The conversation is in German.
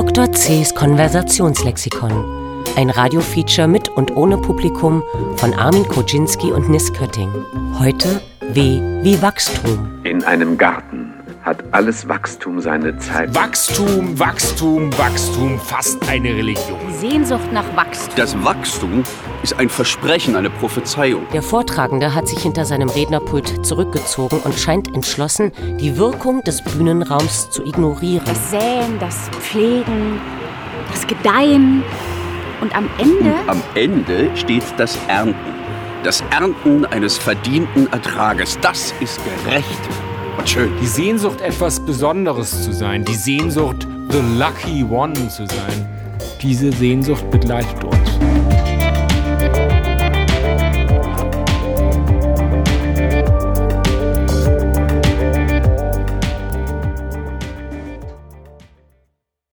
Dr. Cs Konversationslexikon. Ein Radiofeature mit und ohne Publikum von Armin Koczynski und Nis Kötting. Heute W wie Wachstum. In einem Garten hat alles Wachstum seine Zeit. Wachstum, Wachstum, Wachstum, fast eine Religion. Sehnsucht nach Wachstum. Das Wachstum ist ein Versprechen, eine Prophezeiung. Der Vortragende hat sich hinter seinem Rednerpult zurückgezogen und scheint entschlossen, die Wirkung des Bühnenraums zu ignorieren. Das Säen, das Pflegen, das Gedeihen. Und am Ende. Und am Ende steht das Ernten. Das Ernten eines verdienten Ertrages. Das ist gerecht und schön. Die Sehnsucht, etwas Besonderes zu sein. Die Sehnsucht, the lucky one zu sein. Diese Sehnsucht begleitet uns.